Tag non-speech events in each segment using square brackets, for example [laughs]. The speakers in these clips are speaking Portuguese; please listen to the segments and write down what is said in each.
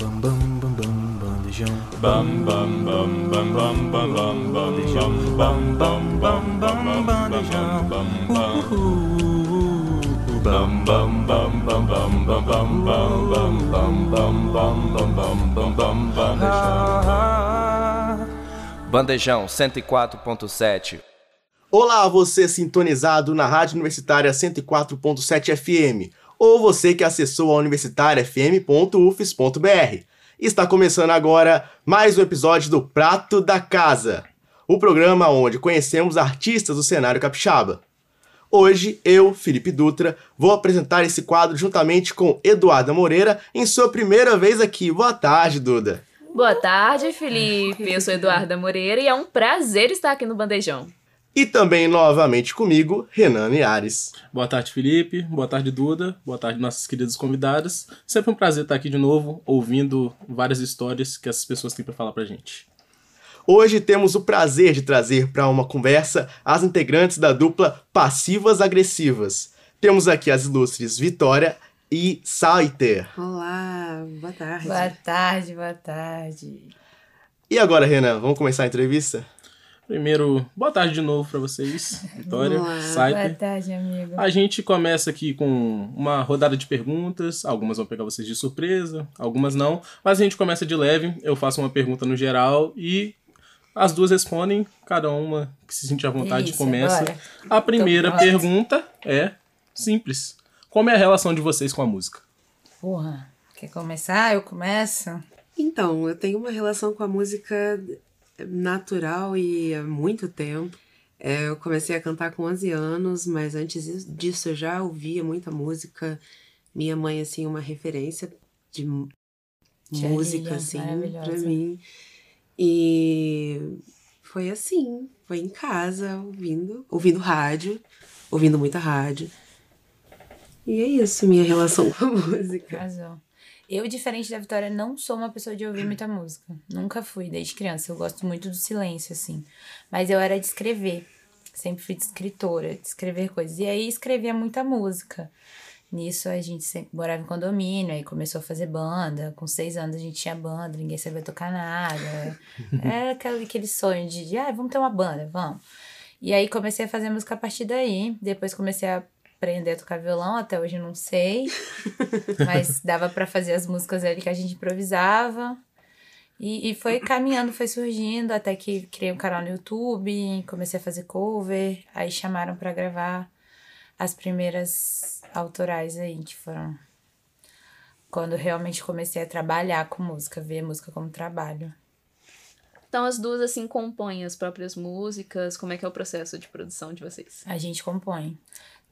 bam bam bam bam bandejão. Bam bam bam bam bam bam bam bandejão. Bam bam bam bam bandejão. Bam bam bam bam bam bam bam bam bam bam bam bam bam bam bam bam bandejão. Bandejão 104.7 Olá, você sintonizado na Rádio Universitária 104.7 FM, ou você que acessou a universitariafm.ufes.br. Está começando agora mais um episódio do Prato da Casa, o programa onde conhecemos artistas do cenário capixaba. Hoje, eu, Felipe Dutra, vou apresentar esse quadro juntamente com Eduarda Moreira em sua primeira vez aqui. Boa tarde, Duda. Boa tarde, Felipe. Eu sou Eduarda Moreira e é um prazer estar aqui no Bandejão. E também novamente comigo, Renan Niares. Boa tarde, Felipe. Boa tarde, Duda. Boa tarde, nossas queridas convidadas. Sempre um prazer estar aqui de novo, ouvindo várias histórias que essas pessoas têm para falar pra gente. Hoje temos o prazer de trazer para uma conversa as integrantes da dupla Passivas Agressivas. Temos aqui as ilustres Vitória e Saiter. Olá, boa tarde. Boa tarde, boa tarde. E agora, Renan, vamos começar a entrevista? Primeiro, boa tarde de novo para vocês, Vitória, Olá. Boa tarde, amigo. A gente começa aqui com uma rodada de perguntas. Algumas vão pegar vocês de surpresa, algumas não. Mas a gente começa de leve. Eu faço uma pergunta no geral e as duas respondem. Cada uma que se sentir à vontade Delícia, começa. bora. A primeira pergunta é simples. Como é a relação de vocês com a música? Porra, quer começar? Eu começo? Então, eu tenho uma relação com a música natural e há muito tempo. É, eu comecei a cantar com 11 anos, mas antes disso eu já ouvia muita música. Minha mãe, assim, uma referência de Tia música, Lilian, assim, maravilhosa. pra mim. E foi assim, foi em casa, ouvindo, ouvindo rádio, ouvindo muita rádio. E é isso, minha relação com a [laughs] música. Eu, diferente da Vitória, não sou uma pessoa de ouvir muita música. Nunca fui, desde criança. Eu gosto muito do silêncio, assim. Mas eu era de escrever. Sempre fui de escritora, de escrever coisas. E aí escrevia muita música. Nisso a gente sempre morava em condomínio, aí começou a fazer banda. Com seis anos a gente tinha banda, ninguém sabia tocar nada. Era [laughs] aquele, aquele sonho de, de, ah, vamos ter uma banda, vamos. E aí comecei a fazer música a partir daí. Depois comecei a aprender a tocar violão, até hoje não sei. [laughs] Mas dava pra fazer as músicas ali que a gente improvisava. E, e foi caminhando, foi surgindo, até que criei um canal no YouTube, comecei a fazer cover, aí chamaram pra gravar as primeiras autorais aí, que foram quando realmente comecei a trabalhar com música, ver música como trabalho. Então as duas assim compõem as próprias músicas. Como é que é o processo de produção de vocês? A gente compõe.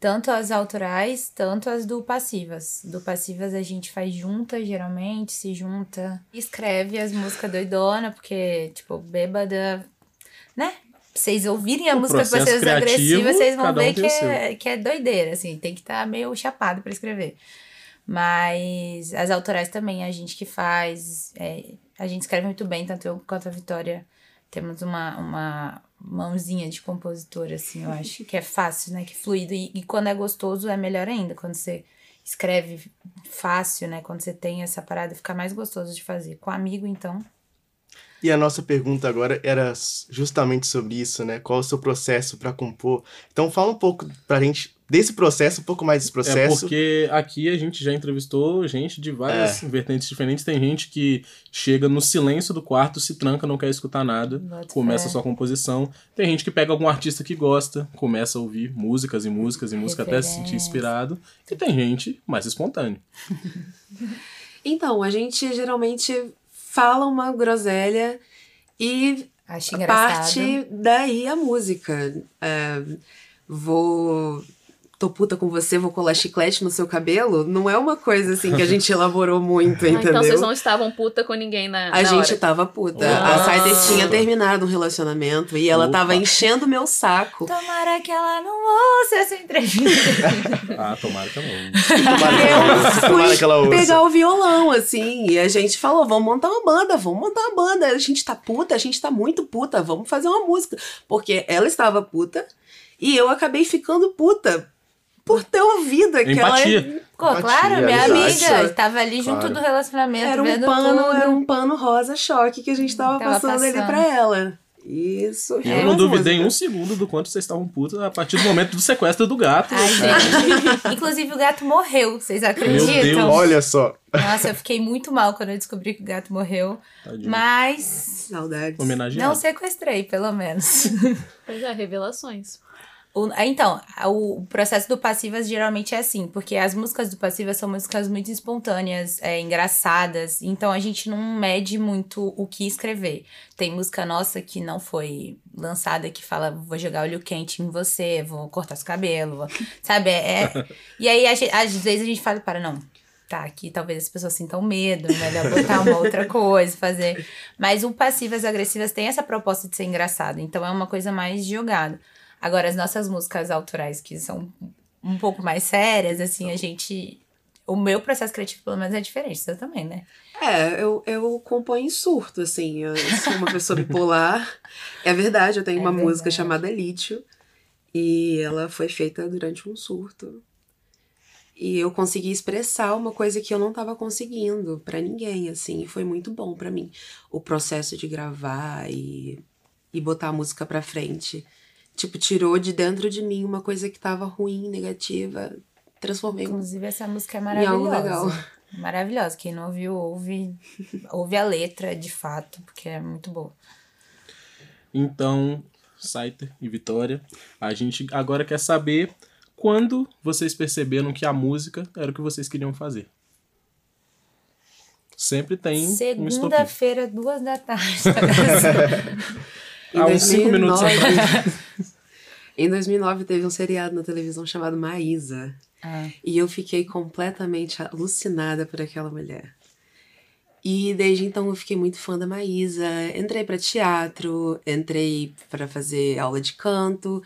Tanto as autorais, tanto as do passivas. Do passivas a gente faz junta, geralmente, se junta. Escreve as músicas doidona, porque, tipo, bêbada, né? Vocês ouvirem a O música Passivas criativo, Agressivas, vocês vão um ver tem que é, que é doideira, assim. Tem que estar meio chapado pra escrever. Mas as autorais também, a gente que faz. é, a gente escreve muito bem, tanto eu quanto a Vitória temos uma, uma mãozinha de compositor, assim, eu acho. Que é fácil, né? Que é fluido. E, e quando é gostoso, é melhor ainda. Quando você escreve fácil, né? Quando você tem essa parada, fica mais gostoso de fazer. Com amigo, então. E a nossa pergunta agora era justamente sobre isso, né? Qual o seu processo para compor? Então fala um pouco pra gente desse processo, um pouco mais desse É processo. porque aqui a gente já entrevistou gente de várias vertentes diferentes. Tem gente que chega no silêncio do quarto, se tranca, não quer escutar nada, Bota começa a sua composição. Tem gente que pega algum artista que gosta, começa a ouvir músicas e músicas e música até se sentir inspirado. E tem gente mais espontâneo. [laughs] Então, a gente geralmente fala uma groselha e Acho engraçado. parte daí a música. É, vou. Tô puta com você, vou colar chiclete no seu cabelo. Não é uma coisa assim que a gente elaborou muito, [laughs] Ah, entendeu? então vocês não estavam puta com ninguém na, A na gente hora. tava puta. Ah. A Saiter tinha terminado um relacionamento e ela Opa. tava enchendo meu saco. Tomara que ela não ouça essa entrevista. [laughs] Ah, tomara que não. Tomara que ela ouça, tomara que ela ouça. pegar o violão, assim, e a gente falou, vamos montar uma banda, vamos montar uma banda. A gente tá puta, a gente tá muito puta, vamos fazer uma música. Porque ela estava puta e eu acabei ficando puta por ter ouvido aquela. Empatia. Ficou Empatia, claro, minha amiga estava ali junto Claro. do relacionamento, Era um vendo pano, tudo. era um pano rosa choque que a gente tava, Tava passando, ali passando. pra ela. Isso. E eu não duvidei um segundo do quanto vocês estavam putos a partir do momento do sequestro do gato. Ai, gente. Inclusive, o gato morreu, vocês acreditam? Deus. Olha só. Nossa, eu fiquei muito mal quando eu descobri que o gato morreu. Tadinho. Mas Saudades. Homenageado. não sequestrei, pelo menos. Pois é, revelações. O- então, o processo do Passivas geralmente é assim, porque as músicas do Passivas são músicas muito espontâneas, é, engraçadas, então a gente não mede muito o que escrever. Tem música nossa que não foi lançada que fala, vou jogar olho quente em você, vou cortar seu cabelo, vou- [laughs] sabe? É, é- E aí, às vezes a gente fala, para, não, tá, aqui talvez as pessoas sintam medo, melhor botar uma outra coisa, fazer. Mas o Passivas Agressivas tem essa proposta de ser engraçado, então é uma coisa mais jogada. Agora, as nossas músicas autorais, que são um pouco mais sérias, assim, a gente. O meu processo criativo, pelo menos, é diferente. Seu também, né? É, eu, eu componho em surto, assim. Eu sou uma pessoa bipolar. [laughs] É verdade, eu tenho É uma música verdade. chamada Lítio. E ela foi feita durante um surto. E eu consegui expressar uma coisa que eu não tava conseguindo pra ninguém, assim. E foi muito bom pra mim. O processo de gravar e, e botar a música pra frente. Tipo, tirou de dentro de mim uma coisa que tava ruim, negativa. Transformei Inclusive, essa música é Em algo maravilhosa. legal. Maravilhosa. Quem não ouviu, ouve, ouve a letra de fato, porque é muito boa. Então, Saiter e Vitória, a gente agora quer saber quando vocês perceberam que a música era o que vocês queriam fazer. Sempre tem um. Segunda-feira, duas da tarde. [laughs] [laughs] Há uns cinco minutos 2009 Em 2009 teve um seriado na televisão chamado Maísa. Ah. E eu fiquei completamente alucinada por aquela mulher. E desde então eu fiquei muito fã da Maísa. Entrei para teatro, entrei para fazer aula de canto.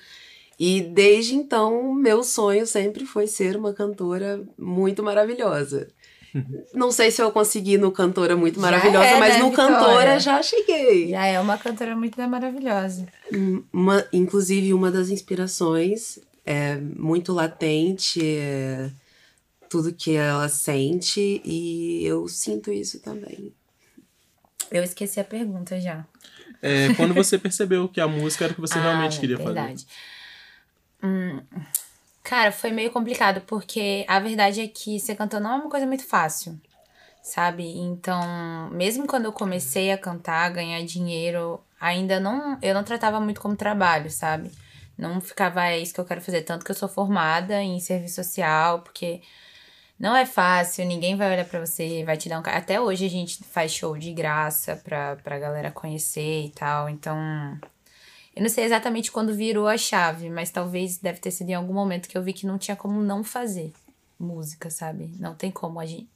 E desde então, meu sonho sempre foi ser uma cantora muito maravilhosa. Não sei se eu consegui no Cantora Muito Já Maravilhosa, é, mas né, no Vitória? Cantora já cheguei. Já é uma cantora muito maravilhosa. Uma, inclusive, uma das inspirações é muito latente, é tudo que ela sente, e eu sinto isso também. Eu esqueci a pergunta já. É, quando você percebeu que a música era o que você [laughs] realmente Ah, queria verdade. Hum, cara, foi meio complicado, porque a verdade é que ser cantor não é uma coisa muito fácil, sabe? Então, mesmo quando eu comecei a cantar, ganhar dinheiro, ainda não. Eu não tratava muito como trabalho, sabe? Não ficava, é isso que eu quero fazer. Tanto que eu sou formada em serviço social, porque não é fácil, ninguém vai olhar pra você, vai te dar um. Até hoje a gente faz show de graça pra, pra galera conhecer e tal, então. Eu não sei exatamente quando virou a chave, mas talvez deve ter sido em algum momento que eu vi que não tinha como não fazer música, sabe? Não tem como. A gente,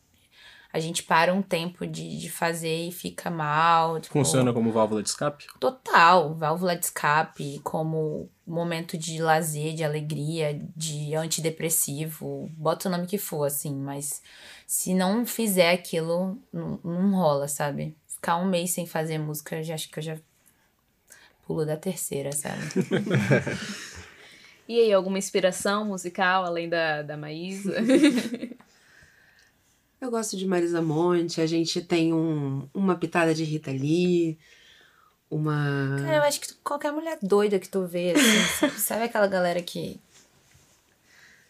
a gente para um tempo de, de fazer e fica mal. tipo, Funciona como válvula de escape? Total, válvula de escape, como momento de lazer, de alegria, de antidepressivo, bota o nome que for, assim, mas se não fizer aquilo, não, não rola, sabe? Ficar um mês sem fazer música, eu já acho que eu já pulo da terceira, sabe? [laughs] E aí, alguma inspiração musical além da, da Maísa? [laughs] Eu gosto de Marisa Monte, a gente tem um, uma pitada de Rita Lee, uma. Cara, eu acho que qualquer mulher doida que tu vê, assim, sabe, aquela galera que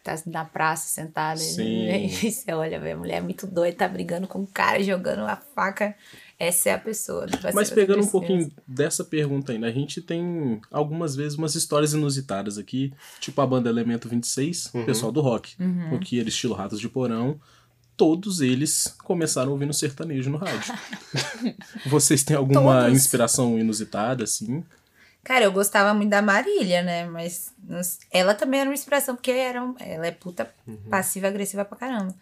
tá na praça sentada Sim. [laughs] e, você olha, a mulher é muito doida, tá brigando com o cara, jogando a faca. Essa é a pessoa. do Mas pegando um pouquinho dessa pergunta ainda, a gente tem algumas vezes umas histórias inusitadas aqui, tipo a banda Elemento 26, o pessoal do rock, Uhum. porque eles estilo Ratos de Porão, todos eles começaram ouvindo sertanejo no rádio. [laughs] Vocês têm alguma Todos. inspiração inusitada, assim? Cara, eu gostava muito da Marília, né? Mas ela também era uma inspiração, porque era um- ela é puta passiva agressiva pra caramba.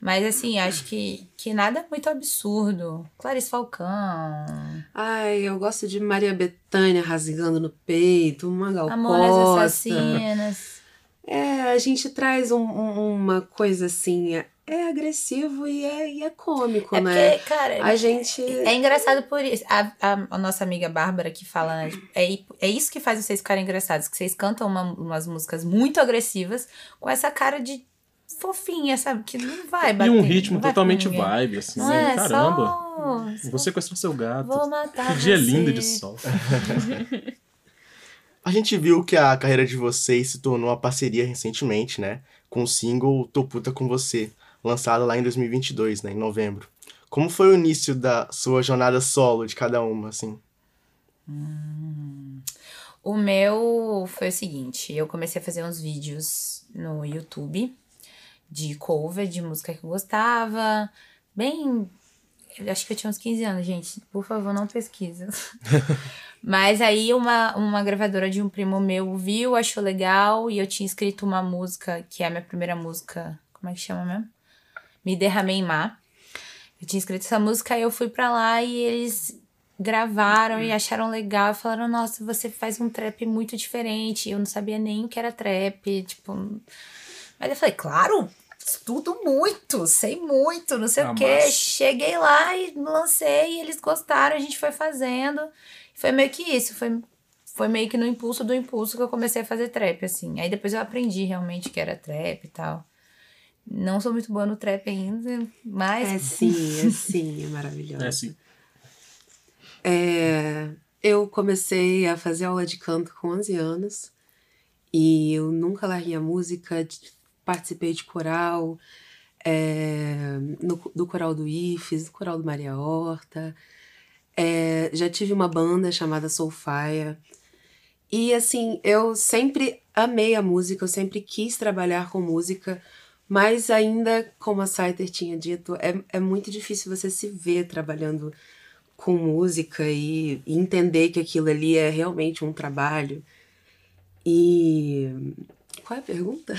Mas assim, acho que, que nada muito absurdo. Clarice Falcão, Ai, eu gosto de Maria Bethânia rasgando no peito, uma Gal Amores. Assassinas. É, a gente traz um- um- uma coisa assim. é- é agressivo e é, e é cômico, É né? porque, cara, A gente. É engraçado por isso. A, a- a nossa amiga Bárbara que fala, né? tipo, É, é isso que faz vocês ficarem engraçados. Que vocês cantam uma- umas músicas muito agressivas com essa cara de fofinha, sabe? Que não vai E bater. um ritmo totalmente vibe, assim. Não é Caramba. só... Vou sequestrar seu gato. Vou matar Que dia você. lindo de sol. [laughs] A gente viu que a carreira de vocês se tornou uma parceria recentemente, né? Com o single Tô Puta Com Você, lançado lá em 2022, né? Em novembro. Como foi o início da sua jornada solo de cada uma, assim? O meu foi o seguinte, eu comecei a fazer uns vídeos no YouTube de cover de música que eu gostava, bem, acho que eu tinha uns 15 anos, gente, por favor, não pesquisa. [laughs] Mas aí uma, uma gravadora de um primo meu viu, achou legal e eu tinha escrito uma música, que é a minha primeira música, como é que chama mesmo? Me Derramei em Mar. Eu tinha escrito essa música, aí eu fui pra lá e eles gravaram e acharam legal. E falaram, nossa, você faz um trap muito diferente. Eu não sabia nem o que era trap, tipo... Mas eu falei, claro, estudo muito, sei muito, não sei Ah, o quê. massa. Cheguei lá e lancei e eles gostaram, a gente foi fazendo. Foi meio que isso, foi, foi meio que no impulso do impulso que eu comecei a fazer trap, assim. Aí depois eu aprendi realmente que era trap e tal. Não sou muito boa no trap ainda, mas É sim, é sim, é maravilhoso. É assim. É, eu comecei a fazer aula de canto com 11 anos e eu nunca larguei a música, participei de coral, é, no- do coral do IFES, do coral do Maria Horta, é, já tive uma banda chamada Soulfire. E assim, eu sempre amei a música, eu sempre quis trabalhar com música, mas ainda, como a Saiter tinha dito, é, é muito difícil você se ver trabalhando com música e, e entender que aquilo ali é realmente um trabalho. E. Qual é a pergunta?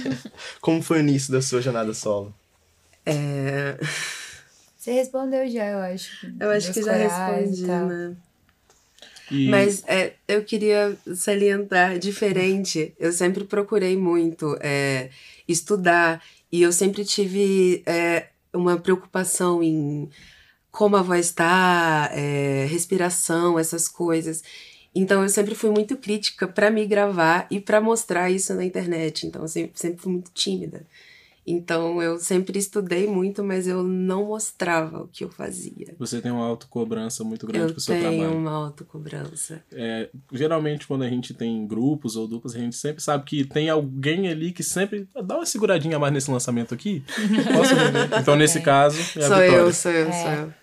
[laughs] Como foi o início da sua jornada solo? É, você respondeu já, eu acho. eu acho Dos que já e respondi, né? E Mas é, eu queria salientar diferente. Eu sempre procurei muito é, estudar e eu sempre tive é, uma preocupação em como a voz está, é, respiração, essas coisas. Então eu sempre fui muito crítica para me gravar e para mostrar isso na internet. Então eu sempre, sempre fui muito tímida. Então eu sempre estudei muito, mas eu não mostrava o que eu fazia. você tem uma autocobrança muito grande Eu pro seu tenho trabalho. uma autocobrança. É, geralmente, quando a gente tem grupos ou duplas, a gente sempre sabe que tem alguém ali que sempre dá uma seguradinha a mais nesse lançamento aqui. Posso vender? [laughs] Então, nesse Tem. caso, é a Sou Vitória. eu, sou eu, É. sou eu.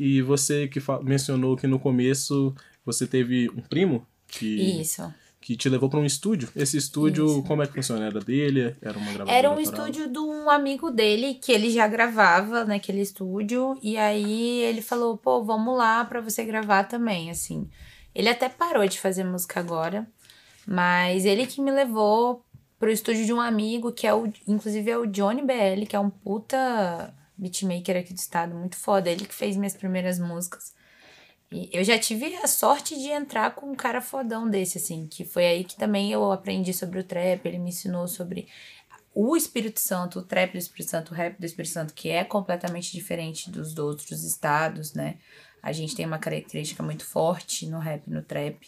E você que mencionou que no começo você teve um primo que, Isso. que te levou para um estúdio. Esse estúdio, Isso. como é que funciona? Era dele? Era uma gravadora Era um autoral? estúdio de um amigo dele que ele já gravava naquele estúdio e aí ele falou, pô, vamos lá pra você gravar também, assim. Ele até parou de fazer música agora, mas ele que me levou pro estúdio de um amigo que é o, inclusive é o Johnny BL, que é um puta beatmaker aqui do estado, muito foda. Ele que fez minhas primeiras músicas. E eu já tive a sorte de entrar com um cara fodão desse, assim, que foi aí que também eu aprendi sobre o trap, ele me ensinou sobre o Espírito Santo, o trap do Espírito Santo, o rap do Espírito Santo, que é completamente diferente dos outros estados, né? A gente tem uma característica muito forte no rap, no trap.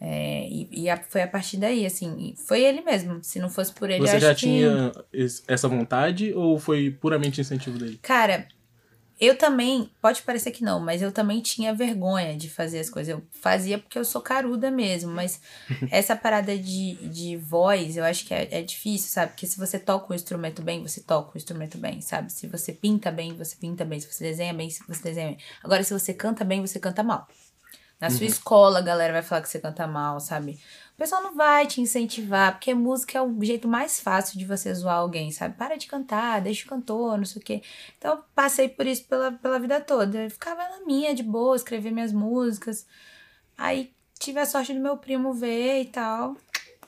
É, e e a- foi a partir daí, assim, foi ele mesmo. Se não fosse por ele, Você já tinha es- essa vontade ou foi puramente incentivo dele? Cara, eu também, pode parecer que não, mas eu também tinha vergonha de fazer as coisas. Eu fazia porque eu sou caruda mesmo, mas [laughs] essa parada de, de voz, eu acho que é, é difícil, sabe? Porque se você toca o instrumento bem, você toca o instrumento bem, sabe? Se você pinta bem, você pinta bem. Se você desenha bem, você desenha bem. Agora, se você canta bem, você canta mal. Na sua escola, a galera vai falar que você canta mal, sabe? O pessoal não vai te incentivar, porque música é o jeito mais fácil de você zoar alguém, sabe? Para de cantar, deixa o cantor, não sei o quê. Então, eu passei por isso pela, pela vida toda. Eu ficava na minha, de boa, escrever minhas músicas. Aí, tive a sorte do meu primo ver e tal,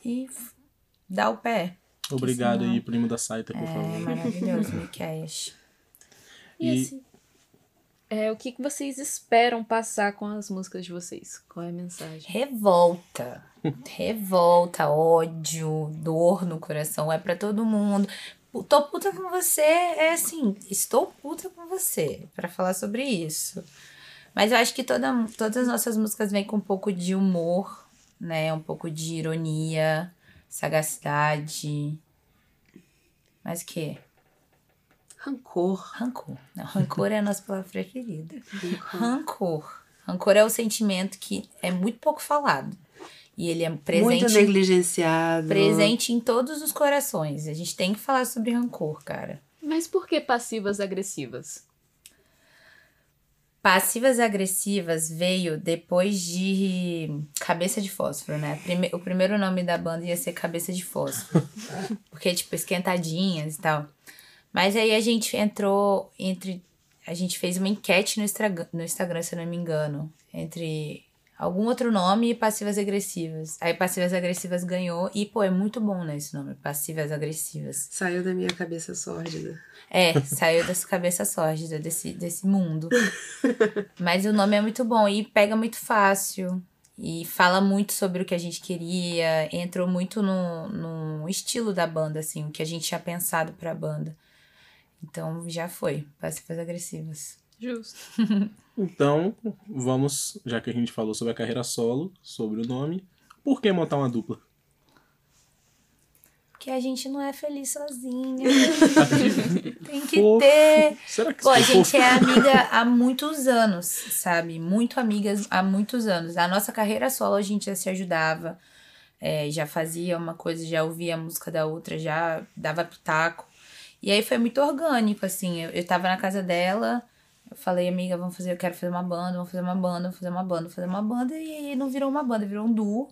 e dar o pé. Obrigado senão- aí, primo da Saita, por É favor. maravilhoso, [laughs] Miqueias. E, E- assim, é, o que, que vocês esperam passar com as músicas de vocês? Qual é a mensagem? Revolta. Revolta, ódio, dor no coração. É pra todo mundo. tô puta com você é assim, estou puta com você, pra falar sobre isso. Mas eu acho que toda, todas as nossas músicas vêm com um pouco de humor, né? Um pouco de ironia, sagacidade. Mas o quê? Rancor. Rancor. Não, rancor é a nossa palavra preferida. Rancor. Rancor é o sentimento que é muito pouco falado. E ele é Muito presente, negligenciado. presente em todos os corações. A gente tem que falar sobre rancor, cara. Mas por que passivas agressivas? Passivas agressivas veio depois de Cabeça de Fósforo, né? Prime- O primeiro nome da banda ia ser Cabeça de Fósforo. [laughs] Porque, tipo, esquentadinhas e tal. Mas aí a gente entrou entre. A gente fez uma enquete no Instagram, no Instagram, se eu não me engano. Entre algum outro nome e Passivas Agressivas. Aí Passivas Agressivas ganhou. E, pô, é muito bom, né, esse nome? Passivas Agressivas. Saiu da minha cabeça sórdida. É, saiu dessa cabeça sórdida, desse, desse mundo. [laughs] Mas o nome é muito bom e pega muito fácil. E fala muito sobre o que a gente queria. Entrou muito no, no estilo da banda, assim, o que a gente tinha pensado pra banda. Então já foi, passivas agressivas. Justo. [laughs] Então, vamos, já que a gente falou sobre a carreira solo, sobre o nome, por que montar uma dupla? Porque a gente não é feliz sozinha. [laughs] Tem que Fofo. ter. Será que Pô, a gente é [laughs] amiga há muitos anos, sabe? Muito amigas há muitos anos. A nossa carreira solo a gente já se ajudava, é, já fazia uma coisa, já ouvia a música da outra, já dava pitaco. E aí foi muito orgânico, assim. Eu, eu tava na casa dela, eu falei, amiga, vamos fazer, eu quero fazer uma banda, vamos fazer uma banda, vamos fazer uma banda, vamos fazer uma banda. E aí não virou uma banda, virou um duo.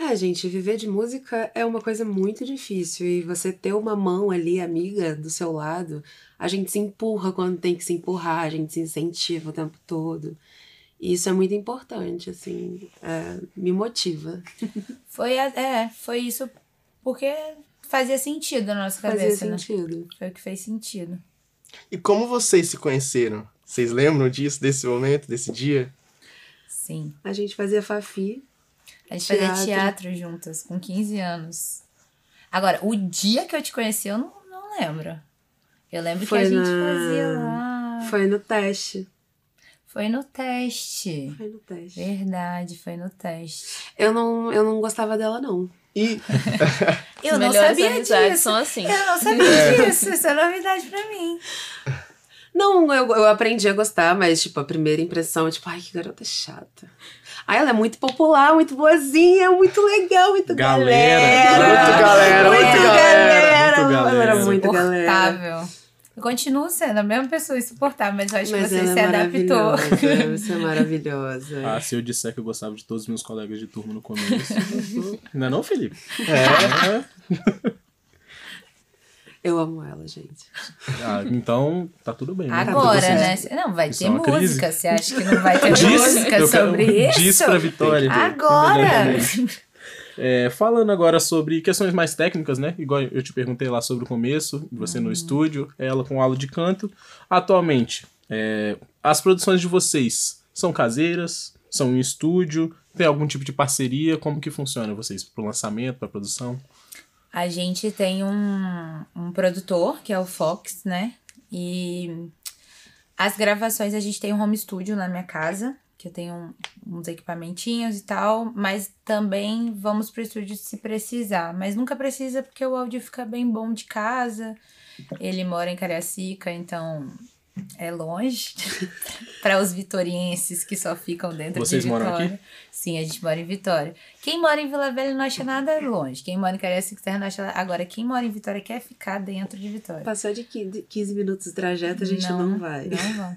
É, gente, viver de música é uma coisa muito difícil e você ter uma mão ali, amiga, do seu lado, a gente se empurra quando tem que se empurrar, a gente se incentiva o tempo todo. E isso é muito importante, assim, é, me motiva. [laughs] Foi, é, foi isso porque fazia sentido na nossa Fazia cabeça, né? sentido. Foi o que fez sentido. E como vocês se conheceram? Vocês lembram disso, desse momento, desse dia? Sim. A gente fazia Fafi. A gente fazia Teatro. teatro juntas, com 15 anos. Agora, o dia que eu te conheci, eu não, não lembro. Eu lembro Foi que a gente na- fazia lá. Foi no teste. Foi no teste. Foi no teste. Verdade, foi no teste. Eu não, eu não gostava dela, não. E [laughs] Eu As não sabia disso. são assim. Eu não sabia disso. Isso é novidade pra mim. Não, eu, eu aprendi a gostar, mas, tipo, a primeira impressão, tipo, ai, que garota chata. Ai, ela é muito popular, muito boazinha, muito legal, muito Galera. galera. Muito galera, muito galera, muito galera. Ela era muito galera. Insuportável. Eu continuo sendo a mesma pessoa insuportável, mas eu acho Mas que você ela se é adaptou. [laughs] Você é maravilhosa. ah, se eu disser que eu gostava de todos os meus colegas de turma no começo. [laughs] não é não, Felipe? é, Eu amo ela, gente. Ah, então tá tudo bem. né? Agora, Vocês- né? Não, vai Isso ter é uma crise. música. Você acha que não vai ter Diz, música eu quero- sobre isso? Diz pra Vitória. Agora! É, falando agora sobre questões mais técnicas, né? Igual eu te perguntei lá sobre o começo, você Uhum. no estúdio, ela com aula de canto. Atualmente, é, as produções de vocês são caseiras? São em estúdio? Tem algum tipo de parceria? Como que funciona vocês pro lançamento, pra produção? A gente tem um, um produtor, que é o Fox, né? E as gravações a gente tem um home studio na minha casa, que eu tenho uns equipamentinhos e tal, mas também vamos pro estúdio se precisar. Mas nunca precisa porque o áudio fica bem bom de casa. Ele mora em Cariacica, então é longe [laughs] para os vitorienses que só ficam dentro Vocês de moram Vitória. aqui? Sim, a gente mora em Vitória. Quem mora em Vila Velha não acha nada longe. Quem mora em Cariacica Serra não acha nada. Agora, quem mora em Vitória quer ficar dentro de Vitória. Passou de 15 15 minutos de trajeto, a gente não, vai. Não vão.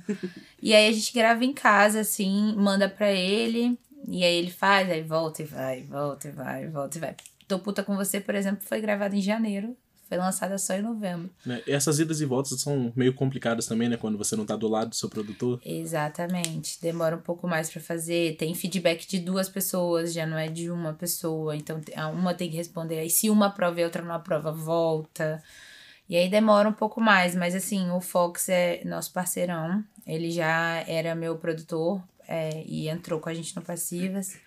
E aí a gente grava em casa, assim, manda pra ele, e aí ele faz, aí volta e vai, volta e vai, volta e vai. Tô puta com você, por exemplo, foi gravado em janeiro, foi lançada só em novembro. Né? Essas idas e voltas são meio complicadas também, né? Quando você não tá do lado do seu produtor. Exatamente. Demora um pouco mais pra fazer. Tem feedback de duas pessoas, já não é de uma pessoa. Então uma tem que responder. Aí se uma aprova e a outra não aprova, volta. E aí demora um pouco mais. Mas assim, o Fox é nosso parceirão. Ele já era meu produtor é, e entrou com a gente no Passivas.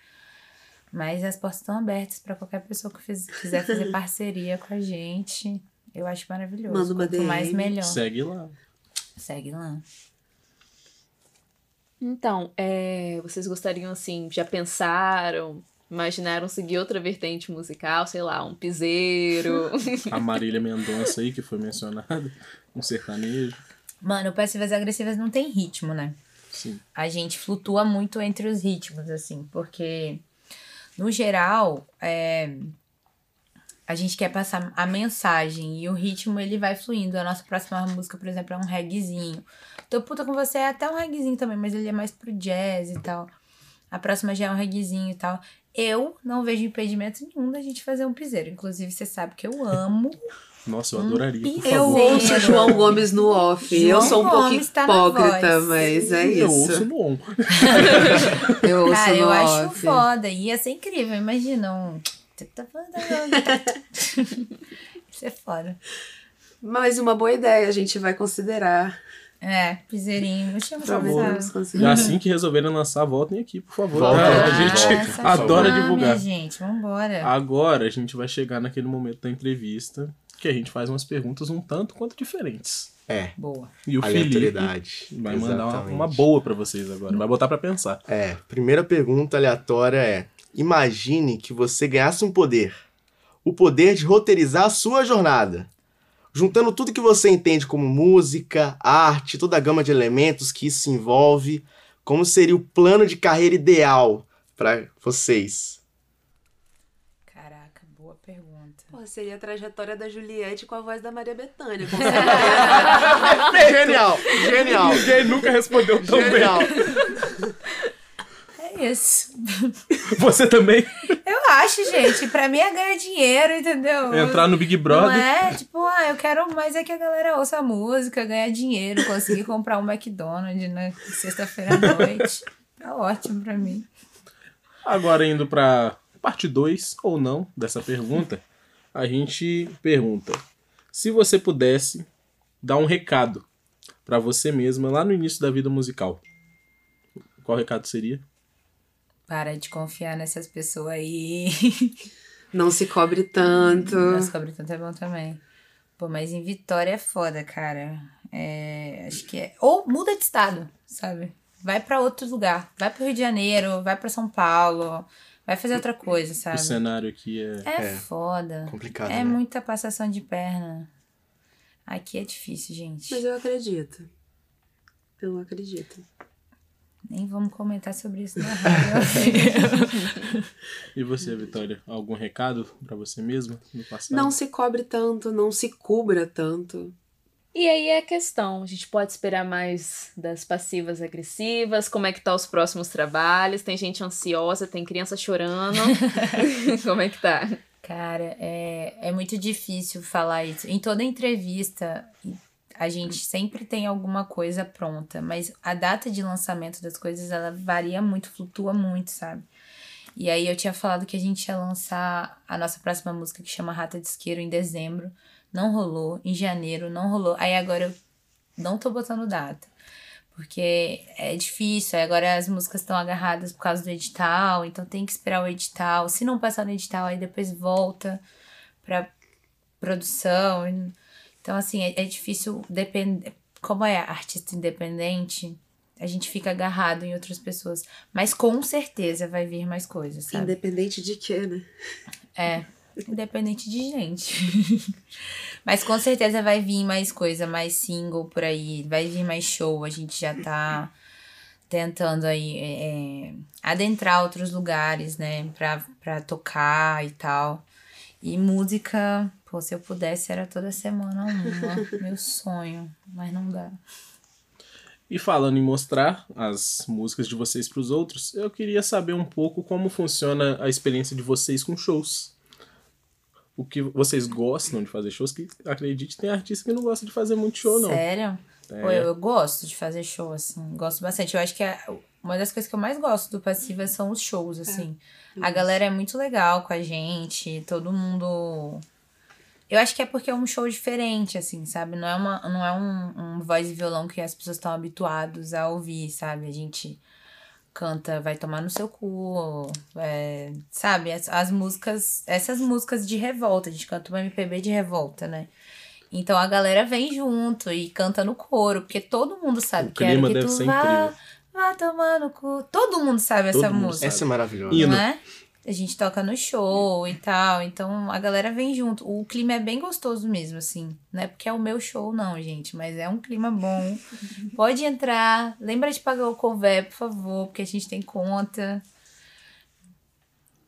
Mas as portas estão abertas para qualquer pessoa que fiz- quiser fazer parceria com a gente. Eu acho maravilhoso. Manda uma Quanto mais DM. melhor. Segue lá. Segue lá. Então, é, vocês gostariam, assim, já pensaram, imaginaram seguir outra vertente musical, sei lá, um piseiro? [laughs] A Marília Mendonça aí, que foi mencionada. Um sertanejo. Mano, o Passivas Agressivas não tem ritmo, né? Sim. a gente flutua muito entre os ritmos, assim, porque no geral é, a gente quer passar a mensagem e o ritmo ele vai fluindo. A nossa próxima música, por exemplo, é um reggaezinho. Tô puta com você é até um reggaezinho também, mas ele é mais pro jazz e tal. A próxima já é um reggaezinho e tal. Eu não vejo impedimento nenhum da gente fazer um piseiro. Inclusive, você sabe que eu amo. Nossa, eu adoraria. Por. Eu favor. ouço o João Gomes no off. eu João sou um pouco tá hipócrita, mas é Eu isso. ouço no on. [laughs] Eu ouço Cara, no eu acho off. foda. Ia ser incrível, imagina um. [laughs] Isso é foda. Mas uma boa ideia, a gente vai considerar. É, piseirinho. Eu Prometemos E assim que resolverem lançar, voltem aqui, por favor. Volta, tá? a gente volta. adora Ah, divulgar. minha gente, vambora. Agora a gente vai chegar naquele momento da entrevista que a gente faz umas perguntas um tanto quanto diferentes. É, Boa. E o Felipe aleatoriedade. vai mandar uma, Exatamente. uma boa pra vocês agora. Vai botar pra pensar. É, primeira pergunta aleatória é: imagine que você ganhasse um poder. O poder de roteirizar a sua jornada. Juntando tudo que você entende como música, arte, toda a gama de elementos que isso envolve, como seria o plano de carreira ideal para vocês? Caraca, boa seria a trajetória da Juliette com a voz da Maria Bethânia, [laughs] genial, genial, Ninguém nunca respondeu tão genial. É isso. Você também Eu acho, gente. Pra mim é ganhar dinheiro, entendeu? entrar no Big Não Brother. é, tipo, ah, eu quero mais é que a galera ouça a música, ganhar dinheiro, conseguir comprar um McDonald's na sexta-feira à noite. Tá ótimo pra mim. Agora indo pra parte 2 ou não dessa pergunta, a gente pergunta: se você pudesse dar um recado pra você mesma lá no início da vida musical, qual recado seria? Para de confiar nessas pessoas aí. [laughs] Não se cobre tanto. Nossa, cobre tanto é bom também. Pô, mas em Vitória é foda, cara. É, acho que é. Ou muda de estado, sabe? Vai pra outro lugar. Vai pro Rio de Janeiro, vai pra São Paulo. Vai fazer outra coisa, O sabe? cenário aqui é. É, É, foda. complicado, É né? muita passação de perna. Aqui é difícil, gente. Mas eu acredito. Eu acredito. Nem vamos comentar sobre isso na rádio. [laughs] E você, Vitória, algum recado pra você mesma no passado? Não se cobre tanto, não se cubra tanto. E aí é a questão, a gente pode esperar mais das passivas agressivas, como é que tá os próximos trabalhos, tem gente ansiosa, tem criança chorando, [laughs] [laughs] como é que tá? Cara, é, é muito difícil falar isso. Em toda entrevista, a gente sempre tem alguma coisa pronta, mas a data de lançamento das coisas, ela varia muito, flutua muito, sabe? E aí eu tinha falado que a gente ia lançar a nossa próxima música que chama Rata de Isqueiro em dezembro. Não rolou. Em janeiro não rolou. Aí agora eu não tô botando data. Porque é difícil. Aí agora as músicas estão agarradas por causa do edital. Então tem que esperar o edital. Se não passar no edital, aí depois volta pra produção. Então, assim, é, é difícil depender. Como é artista independente, a gente fica agarrado em outras pessoas. Mas com certeza vai vir mais coisas, sabe? Independente de quê, né? É, independente de gente. [laughs] Mas com certeza vai vir mais coisa, mais single por aí, vai vir mais show. A gente já tá tentando aí é, é, adentrar outros lugares, né, pra, pra tocar e tal. E música, pô, se eu pudesse era toda semana uma, meu sonho, mas não dá. E falando em mostrar as músicas de vocês pros outros, eu queria saber um pouco como funciona a experiência de vocês com shows. O que vocês gostam de fazer shows, que acredite, tem artista que não gosta de fazer muito show, não. Sério? É. Pô, eu, eu gosto de fazer show, assim. Gosto bastante. Eu acho que é uma das coisas que eu mais gosto do Passiva são os shows, assim. a galera é muito legal com a gente, todo mundo. Eu acho que é porque é um show diferente, assim, sabe? Não é, uma, não é um, um voz e violão que as pessoas estão habituadas a ouvir, sabe? A gente canta Vai Tomar no Seu Cu, é, sabe? As, as músicas, essas músicas de revolta, a gente canta uma MPB de revolta, né? Então a galera vem junto e canta no coro, porque todo mundo sabe O que clima que tu ser vá, incrível. vá tomar no cu. Todo mundo sabe Todo essa mundo música. Essa é maravilhosa. Hino. Não é? A gente toca no show e tal, então a galera vem junto. O clima é bem gostoso mesmo, assim. Não é porque é o meu show, não, gente, mas é um clima bom. [laughs] Pode entrar. Lembra de pagar o cover, por favor, porque a gente tem conta.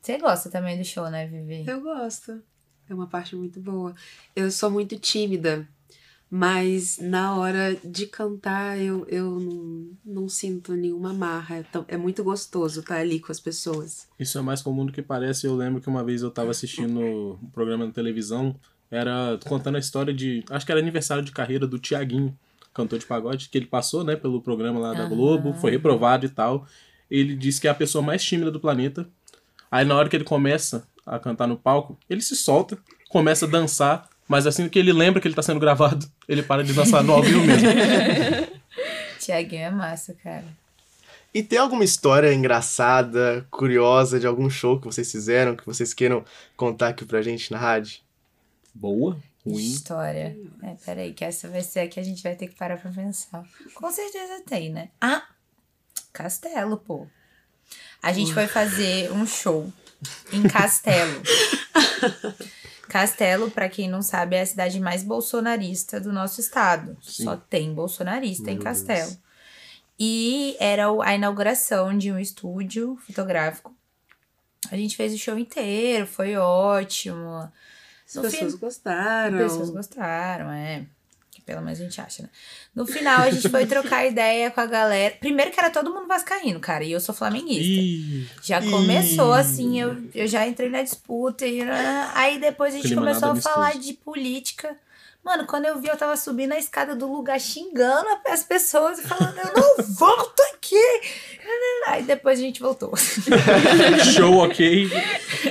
Você gosta também do show, né, Vivi? Eu gosto. É uma parte muito boa. Eu sou muito tímida, mas na hora de cantar eu, eu não, não sinto nenhuma marra. É, é muito gostoso estar ali com as pessoas. Isso é mais comum do que parece. Eu lembro que uma vez eu tava assistindo um programa na televisão, era contando a história de. Acho que era aniversário de carreira do Tiaguinho, cantor de pagode, que ele passou, né, pelo programa lá da. Globo, foi reprovado e tal. Ele disse que é a pessoa mais tímida do planeta. Aí na hora que ele começa a cantar no palco, ele se solta, começa a dançar, mas assim que ele lembra que ele tá sendo gravado, [laughs] ele para de dançar no ao vivo mesmo. [laughs] Tiaguinho é massa, cara. E tem alguma história engraçada, curiosa de algum show que vocês fizeram, que vocês queiram contar aqui pra gente na rádio? Boa, ruim. História. É, peraí, que essa vai ser a que a gente vai ter que parar pra pensar. Com certeza tem, né? Ah, Castelo, pô. A gente foi fazer um show em Castelo. [laughs] Castelo, pra quem não sabe, é a cidade mais bolsonarista do nosso estado. Sim. Só tem bolsonarista em Meu Castelo. Deus. E era a inauguração de um estúdio fotográfico. A gente fez o show inteiro, foi ótimo. As No pessoas fim- gostaram. Pessoas gostaram, é. Pelo menos a gente acha, né? No final, a gente foi [laughs] trocar ideia com a galera. Primeiro que era todo mundo vascaíno, cara, e eu sou flamenguista. Ih, Já Ih. começou assim, eu, eu já entrei na disputa. E, ah, aí depois a gente Clima começou a falar de política. Mano, quando eu vi, eu tava subindo a escada do lugar xingando as pessoas e falando, eu não volto aqui. Aí depois a gente voltou. [laughs] show ok.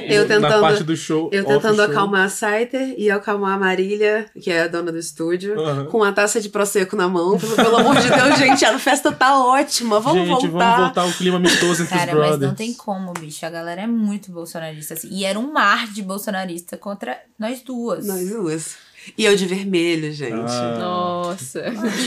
Eu Na tentando- parte do show. Eu tentando show. acalmar a Saiter e acalmar a Marília, que é a dona do estúdio, Aham. com uma taça de prosecco na mão. Pelo, pelo amor de Deus, gente, a festa tá ótima. Vamos Gente, voltar. vamos voltar ao clima amistoso entre Cara, os mas brothers. não tem como, bicho. A galera é muito bolsonarista. Assim. E era um mar de bolsonarista contra nós duas. Nós duas. E eu de vermelho, gente. Ah. Nossa.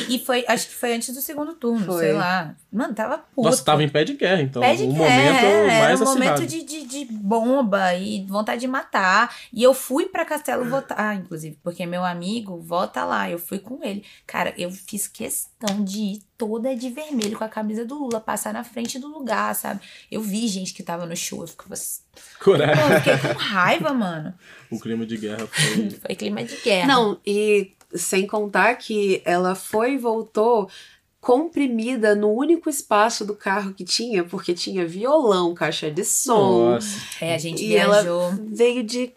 E, e foi, acho que foi antes do segundo turno, Foi. sei lá. Mano, tava puto. Nossa, tava em pé de guerra, então. Pé de o guerra, momento era mais um acirrado. momento de, de, de bomba e vontade de matar. E eu fui pra Castelo votar, ah, inclusive, porque meu amigo vota lá, eu fui com ele. Cara, eu fiz questão de ir toda de vermelho com a camisa do Lula, passar na frente do lugar, sabe? Eu vi gente que tava no show, eu ficava assim, Coragem. eu fiquei com raiva, mano. O clima de guerra foi. [laughs] Foi clima de guerra. Não, e sem contar que ela foi e voltou comprimida no único espaço do carro que tinha, porque tinha violão, caixa de som. Nossa. É, a gente E ela viajou. veio de.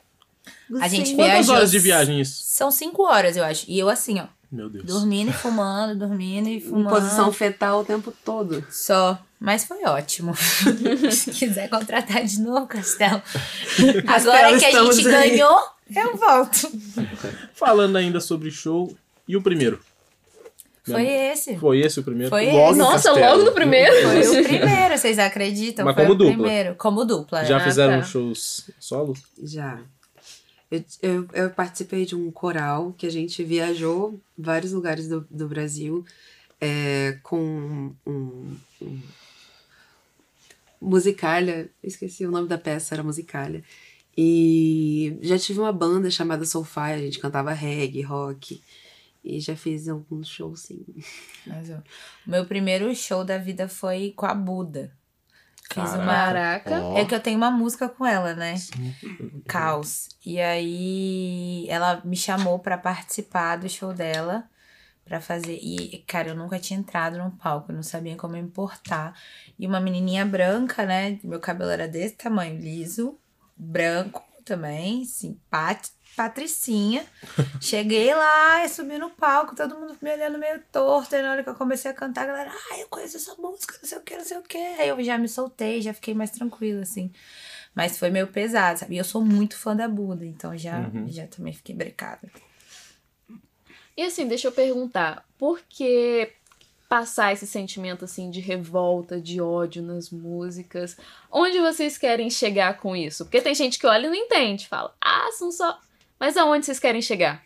A gente Quantas viajou- horas de viagem isso? São cinco horas, eu acho. E eu assim, ó, Meu Deus. dormindo e fumando, dormindo e [laughs] Em fumando. posição fetal o tempo todo. Só. Mas foi ótimo. [laughs] Se quiser contratar de novo, Castelo. [laughs] Agora que a gente aí. ganhou, eu volto. Falando ainda sobre show. E o primeiro? Foi esse. Foi esse o primeiro? Foi Logo esse. no Nossa, Castelo. logo no primeiro? Foi o primeiro, vocês acreditam? Mas foi como o dupla? primeiro. Como dupla. Já né? fizeram tá. shows solo? Já. Eu, eu, eu participei de um coral que a gente viajou vários lugares do, do Brasil é, com um, um Musicalha, esqueci o nome da peça, era Musicalha. E já tive uma banda chamada Soulfly, a gente cantava reggae, rock. E já fiz alguns shows, sim. Mas, meu primeiro show da vida foi com a Buda. Fiz uma. Caraca. Ó. É que eu tenho uma música com ela, né? Caos. E aí ela me chamou pra participar do show dela. Pra fazer. E, cara, eu nunca tinha entrado num palco, eu não sabia como me importar. E uma menininha branca, né? Meu cabelo era desse tamanho, liso, branco também, simpático. Patricinha. [laughs] Cheguei lá e subi no palco, todo mundo me olhando meio torto. E na hora que eu comecei a cantar, a galera, ah, eu conheço essa música, não sei o que, não sei o que. Aí eu já me soltei, já fiquei mais tranquila, assim. Mas foi meio pesado, sabe? E eu sou muito fã da Buda, então já, já também fiquei brecada. E assim, deixa eu perguntar, por que passar esse sentimento assim de revolta, de ódio nas músicas? Onde vocês querem chegar com isso? Porque tem gente que olha e não entende, fala, ah, são só. Mas aonde vocês querem chegar?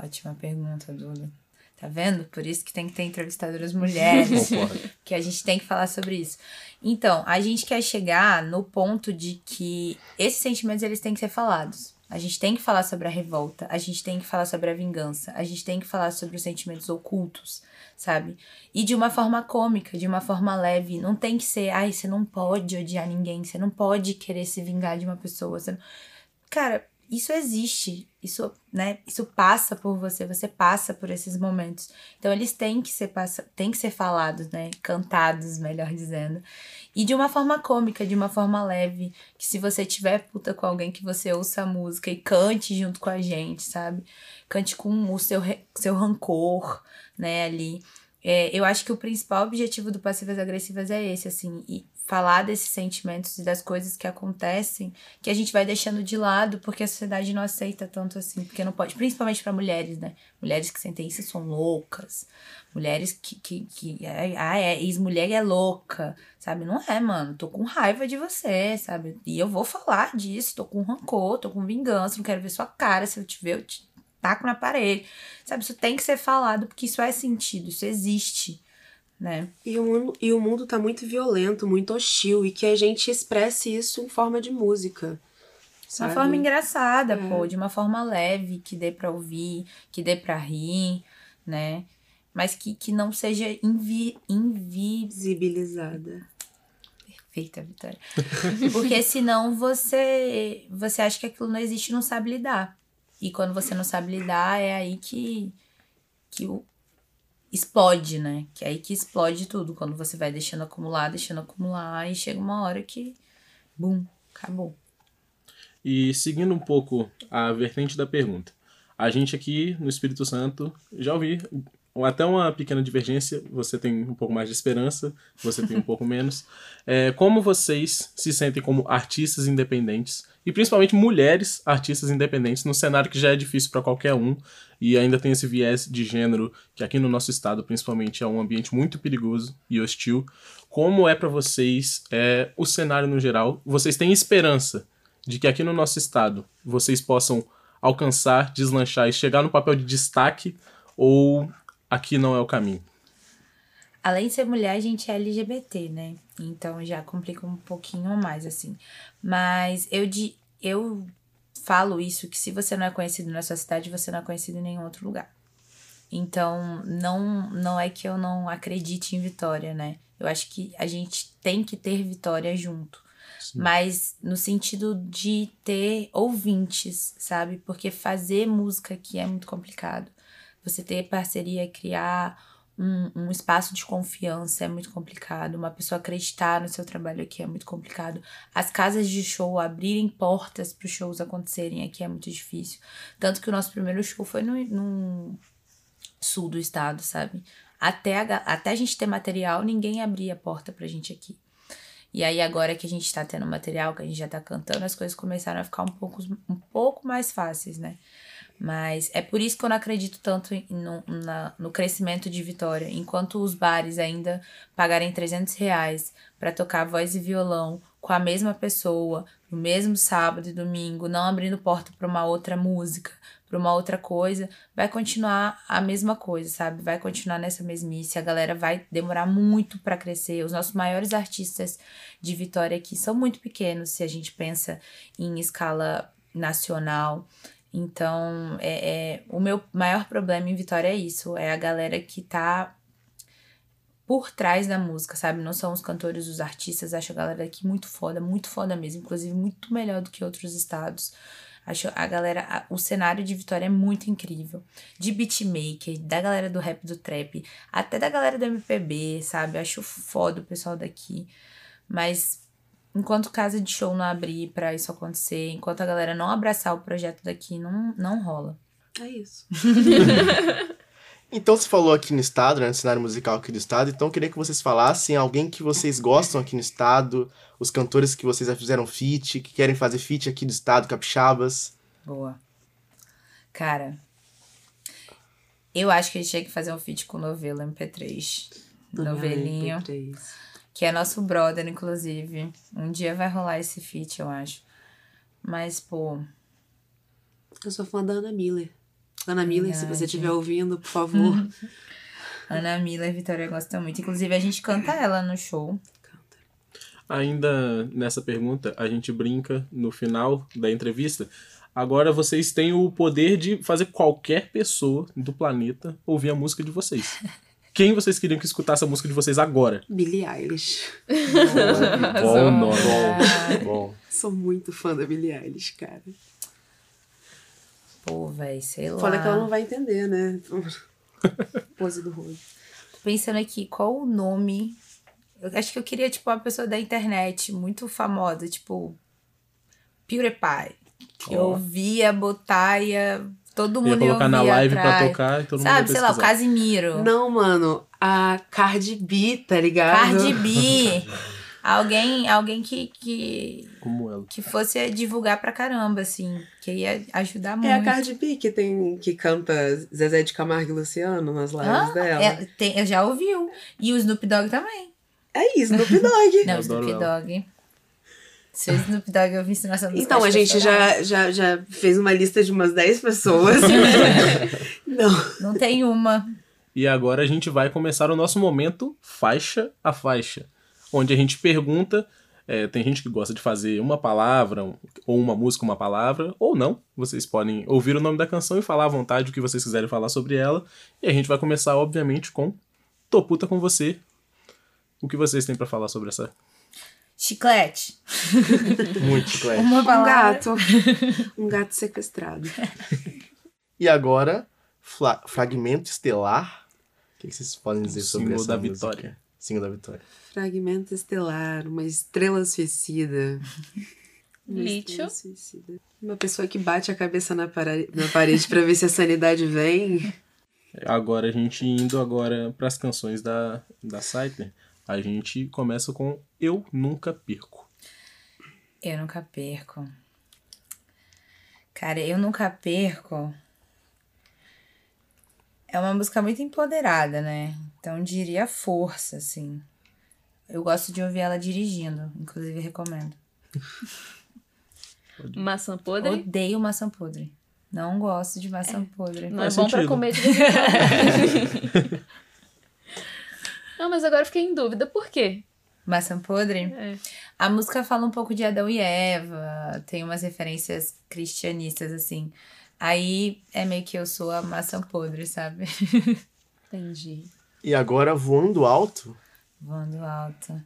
Ótima pergunta, Duda. Tá vendo? Por isso que tem que ter entrevistadoras mulheres. [laughs] Que a gente tem que falar sobre isso. Então, a gente quer chegar no ponto de que esses sentimentos eles têm que ser falados. A gente tem que falar sobre a revolta, a gente tem que falar sobre a vingança, a gente tem que falar sobre os sentimentos ocultos, sabe? E de uma forma cômica, de uma forma leve. Não tem que ser, ai, você não pode odiar ninguém, você não pode querer se vingar de uma pessoa. Você não... Cara, isso existe, isso, né, isso passa por você, você passa por esses momentos. Então eles têm que ser passa, têm que ser falados, né, cantados, melhor dizendo. E de uma forma cômica, de uma forma leve, que se você tiver puta com alguém que você ouça a música e cante junto com a gente, sabe? Cante com o seu seu rancor, né, ali. É, eu acho que o principal objetivo do Passivas Agressivas é esse, assim, e falar desses sentimentos e das coisas que acontecem que a gente vai deixando de lado porque a sociedade não aceita tanto assim, porque não pode, principalmente para mulheres, né? Mulheres que sentem isso são loucas, mulheres que, que, que ah, é, ex-mulher é louca, sabe? Não é, mano, tô com raiva de você, sabe? E eu vou falar disso, tô com rancor, tô com vingança, não quero ver sua cara, se eu te ver, eu te taco na parede, sabe? Isso tem que ser falado porque isso é sentido, isso existe, né? E o, mundo, e o mundo tá muito violento, muito hostil, e que a gente expresse isso em forma de música. Sabe? uma forma engraçada, É. pô, de uma forma leve, que dê pra ouvir, que dê pra rir, né? Mas que, que não seja invi, invi, Visibilizada. Perfeita, Vitória. [laughs] Porque senão você você acha que aquilo não existe e não sabe lidar. E quando você não sabe lidar, é aí que, que o, explode, né? Que é aí que explode tudo. Quando você vai deixando acumular, deixando acumular, e chega uma hora que. Bum, acabou. E seguindo um pouco a vertente da pergunta, a gente aqui no Espírito Santo já ouvi até uma pequena divergência. Você tem um pouco mais de esperança, você tem um pouco [laughs] menos. É, como vocês se sentem como artistas independentes e principalmente mulheres artistas independentes no cenário que já é difícil para qualquer um e ainda tem esse viés de gênero que aqui no nosso estado principalmente é um ambiente muito perigoso e hostil. Como é para vocês é, o cenário no geral? Vocês têm esperança de que aqui no nosso estado vocês possam alcançar, deslanchar e chegar no papel de destaque ou aqui não é o caminho? Além de ser mulher, a gente é LGBT, né? Então já complica um pouquinho mais, assim. Mas eu, de, eu falo isso, que se você não é conhecido na sua cidade, você não é conhecido em nenhum outro lugar. Então, não, não é que eu não acredite em vitória, né? Eu acho que a gente tem que ter vitória junto. Mas no sentido de ter ouvintes, sabe? Porque fazer música aqui é muito complicado. Você ter parceria, criar um, um espaço de confiança é muito complicado. Uma pessoa acreditar no seu trabalho aqui é muito complicado. As casas de show abrirem portas para os shows acontecerem aqui é muito difícil. Tanto que o nosso primeiro show foi no, no sul do estado, sabe? Até a, até a gente ter material, ninguém abria a porta pra gente aqui. E aí, agora que a gente tá tendo material, que a gente já tá cantando, as coisas começaram a ficar um pouco, um pouco mais fáceis, né? Mas é por isso que eu não acredito tanto no, na- no crescimento de Vitória. Enquanto os bares ainda pagarem 300 reais pra tocar voz e violão com a mesma pessoa, no mesmo sábado e domingo, não abrindo porta pra uma outra música, pra uma outra coisa, vai continuar a mesma coisa, sabe? Vai continuar nessa mesmice. A galera vai demorar muito pra crescer. Os nossos maiores artistas de Vitória aqui são muito pequenos, se a gente pensa em escala nacional. Então, é, é- o meu maior problema em Vitória é isso: é a galera que tá por trás da música, sabe? Não são os cantores, os artistas. Acho a galera aqui muito foda, muito foda mesmo. Inclusive, muito melhor do que outros estados. Acho a galera, a- o cenário de Vitória é muito incrível. De beatmaker, da galera do rap do trap, até da galera do MPB, sabe? Acho foda o pessoal daqui. Mas enquanto casa de show não abrir pra isso acontecer, enquanto a galera não abraçar o projeto daqui, não, não rola. É isso. [laughs] Então você falou aqui no estado, né, no cenário musical aqui do estado, então eu queria que vocês falassem alguém que vocês gostam aqui no estado, os cantores que vocês já fizeram feat, que querem fazer feat aqui do estado, capixabas. Boa. Cara, eu acho que a gente tinha que fazer um feat com o Novelo MP3. Novelinho. Ai, MP3. Que é nosso brother, inclusive. Um dia vai rolar esse feat, eu acho. Mas, pô. Eu sou fã da Ana Miller. Ana Miller, se você estiver ouvindo, por favor. [laughs] Ana Miller, Vitória gosta muito. Inclusive, a gente canta ela no show. Ainda nessa pergunta, a gente brinca no final da entrevista. Agora vocês têm o poder de fazer qualquer pessoa do planeta ouvir a música de vocês. [laughs] Quem vocês queriam que escutasse a música de vocês agora? Billie Eilish. Bom nome. Bom, bom. Sou muito fã da Billie Eilish, cara. Pô, véi, sei lá. Foda que ela não vai entender, né? [laughs] Pose do rosto. Tô pensando aqui, qual o nome? Eu acho que eu queria, tipo, uma pessoa da internet muito famosa, tipo. PewDiePie. Que eu via, botar, ia. Todo mundo Ia colocar ouvir na live pra atrás. tocar e todo mundo Sabe, ia sei lá, o. Casimiro. Não, mano, a Cardi B, tá ligado? Cardi B. [laughs] alguém alguém que, que, Como ela. que fosse divulgar pra caramba, assim. Que ia ajudar muito. É a Cardi B que tem que canta Zezé de Camargo e Luciano nas lives Ah, dela. é, tem, eu já ouviu. E o Snoop Dogg também. É isso, Snoop Dogg. Não, Snoop ela. Dogg. Se o Snoop Dogg eu. Então, a gente já, já, já fez uma lista de umas 10 pessoas. [laughs] Não. Não tem uma. E agora a gente vai começar o nosso momento faixa a faixa, onde a gente pergunta. é, tem gente que gosta de fazer uma palavra, ou uma música, uma palavra, ou não. Vocês podem ouvir o nome da canção e falar à vontade o que vocês quiserem falar sobre ela. E a gente vai começar, obviamente, com Tô puta com você. O que vocês têm pra falar sobre essa? Chiclete. Muito chiclete. Uma Um gato. Um gato sequestrado. E agora, fla- Fragmento Estelar. O que vocês podem dizer sobre Símbolo essa da música? vitória. Símbolo da vitória. Fragmento estelar, uma estrela suicida. [laughs] Uma Lítio. Uma pessoa que bate a cabeça na, para- na parede pra ver se a sanidade vem. Agora a gente indo agora pras canções da, da Saitner, a gente começa com Eu Nunca Perco. Eu nunca perco. Cara, eu nunca perco. É uma música muito empoderada, né? Então diria força, assim. Eu gosto de ouvir ela dirigindo, inclusive recomendo. Maçã podre. Odeio maçã podre. Não gosto de maçã podre. Não é bom pra sentido. comer de. [laughs] [laughs] Não, mas agora eu fiquei em dúvida. Por quê? Maçã podre? É. A música fala um pouco de Adão e Eva, tem umas referências cristianistas, assim. Aí é meio que eu sou a maçã podre, sabe? [laughs] Entendi. E agora, Voando Alto. Voando alto.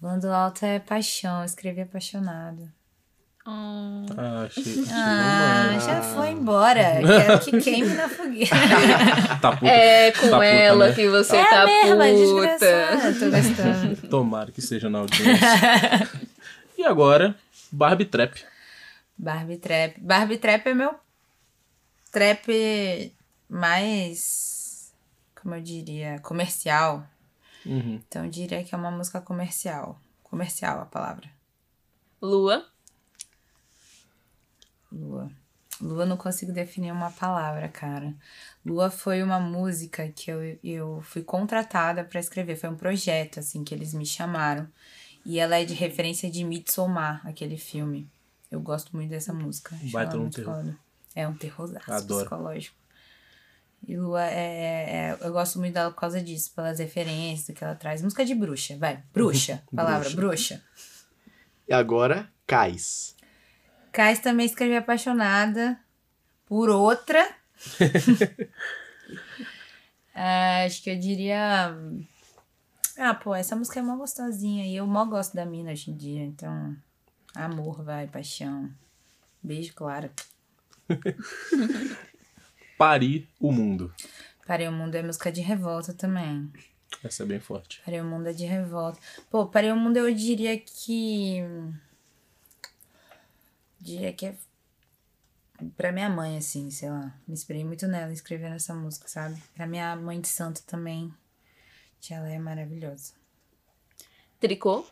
Voando alto é paixão, eu escrevi apaixonado. Hum, Ah, achei, achei Ah, romântico. já foi embora. Quero que queime na fogueira. [laughs] Tá puta. é com Tá puta, ela né? que você é tá mesmo, é puta. desgraçada. Tô gostando. Tomara que seja na audiência. [laughs] e agora, Barbie Trap. Barbie Trap. Barbie Trap é meu trap mais, como eu diria, comercial. Uhum. Então eu diria que é uma música comercial. Comercial a palavra. Lua. Lua. Lua não consigo definir uma palavra, cara. Lua foi uma música que eu, eu fui contratada pra escrever. Foi um projeto, assim, que eles me chamaram. E ela é de referência de Midsommar, aquele filme. Eu gosto muito dessa música. Baita um terror. foda. É um terrorzaço psicológico. E Lua é, é- Eu gosto muito dela por causa disso, pelas referências que ela traz. Música de bruxa, vai. Bruxa. [laughs] Palavra, bruxa. E agora, Cais. Cais também escreveu Apaixonada por outra. Ah, [laughs] acho que eu diria. Ah, pô, essa música é mó gostosinha e eu mó gosto da mina hoje em dia. Então, amor, vai, paixão. Beijo, Clara. [laughs] Parir o Mundo. Parei o Mundo é música de revolta também. Essa é bem forte. Parei o Mundo é de revolta. Pô, Parei o Mundo eu diria que. Diria que é. Pra minha mãe, assim, sei lá. Me inspirei muito nela escrevendo essa música, sabe? Pra minha mãe de santo também. Ela é maravilhosa. Tricô.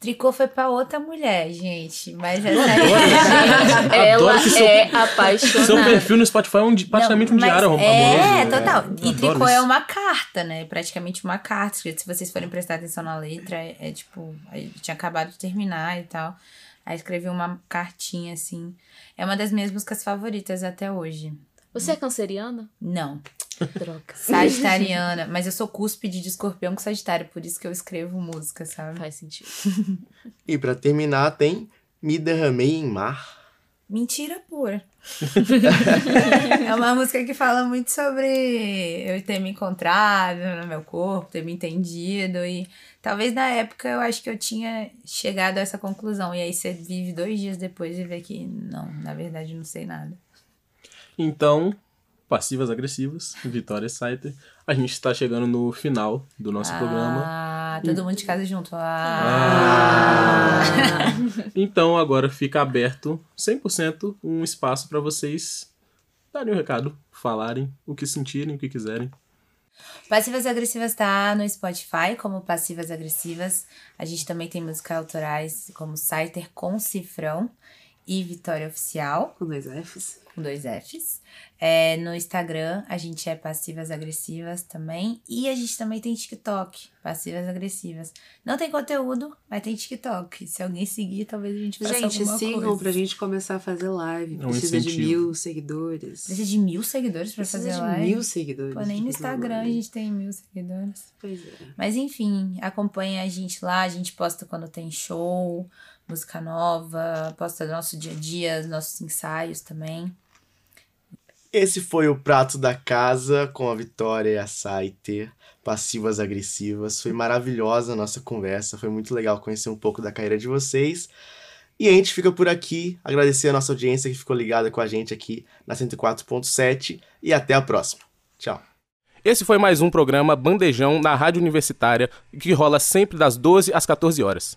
Tricô foi pra outra mulher, gente. Mas essa aí. [laughs] Ela que seu- é apaixonada. Seu perfil no Spotify é um, praticamente um Não, mas diário amoroso. É, né? total. E tricô é isso. uma carta, né? Praticamente uma carta. Se vocês forem prestar atenção na letra, é, é tipo, eu tinha acabado de terminar e tal. Aí escrevi uma cartinha assim. É uma das minhas músicas favoritas até hoje. Você é canceriana? Não. Droga. Sagitariana. mas eu sou cúspide de escorpião com sagitário, por isso que eu escrevo música, sabe? Faz sentido. E pra terminar tem Me Derramei em Mar. Mentira pura. É uma música que fala muito sobre eu ter me encontrado no meu corpo, ter me entendido. E talvez na época eu acho que eu tinha chegado a essa conclusão. E aí você vive dois dias depois e vê que não, na verdade não sei nada. Então, passivas agressivas, Vitória Saiter. A gente está chegando no final do nosso programa. Ah, todo mundo de casa junto. Ah. Então agora fica aberto 100% um espaço para vocês darem o um recado, falarem o que sentirem, o que quiserem. Passivas Agressivas tá no Spotify como Passivas Agressivas. A gente também tem músicas autorais como Saiter com Cifrão e Vitória Oficial. Com dois Fs. Com dois Fs. É, no Instagram, a gente é Passivas Agressivas também. E a gente também tem TikTok, Passivas Agressivas. Não tem conteúdo, mas tem TikTok. Se alguém seguir, talvez a gente faça Gente, alguma sigam coisa. pra gente começar a fazer live. É um Precisa de incentivo. mil seguidores. Precisa de mil seguidores pra Precisa fazer de live. mil seguidores. Pô, nem no fazer Instagram a gente tem mil seguidores. Pois é. Mas enfim, acompanha a gente lá, a gente posta quando tem show, música nova, posta nosso dia a dia, nossos ensaios também. Esse foi o Prato da Casa com a Vitória e a Saiter, passivas agressivas. Foi maravilhosa a nossa conversa, foi muito legal conhecer um pouco da carreira de vocês. E a gente fica por aqui, agradecer a nossa audiência que ficou ligada com a gente aqui na 104.7 e até a próxima. Tchau. Esse foi mais um programa Bandejão na Rádio Universitária, que rola sempre das 12 às 14 horas.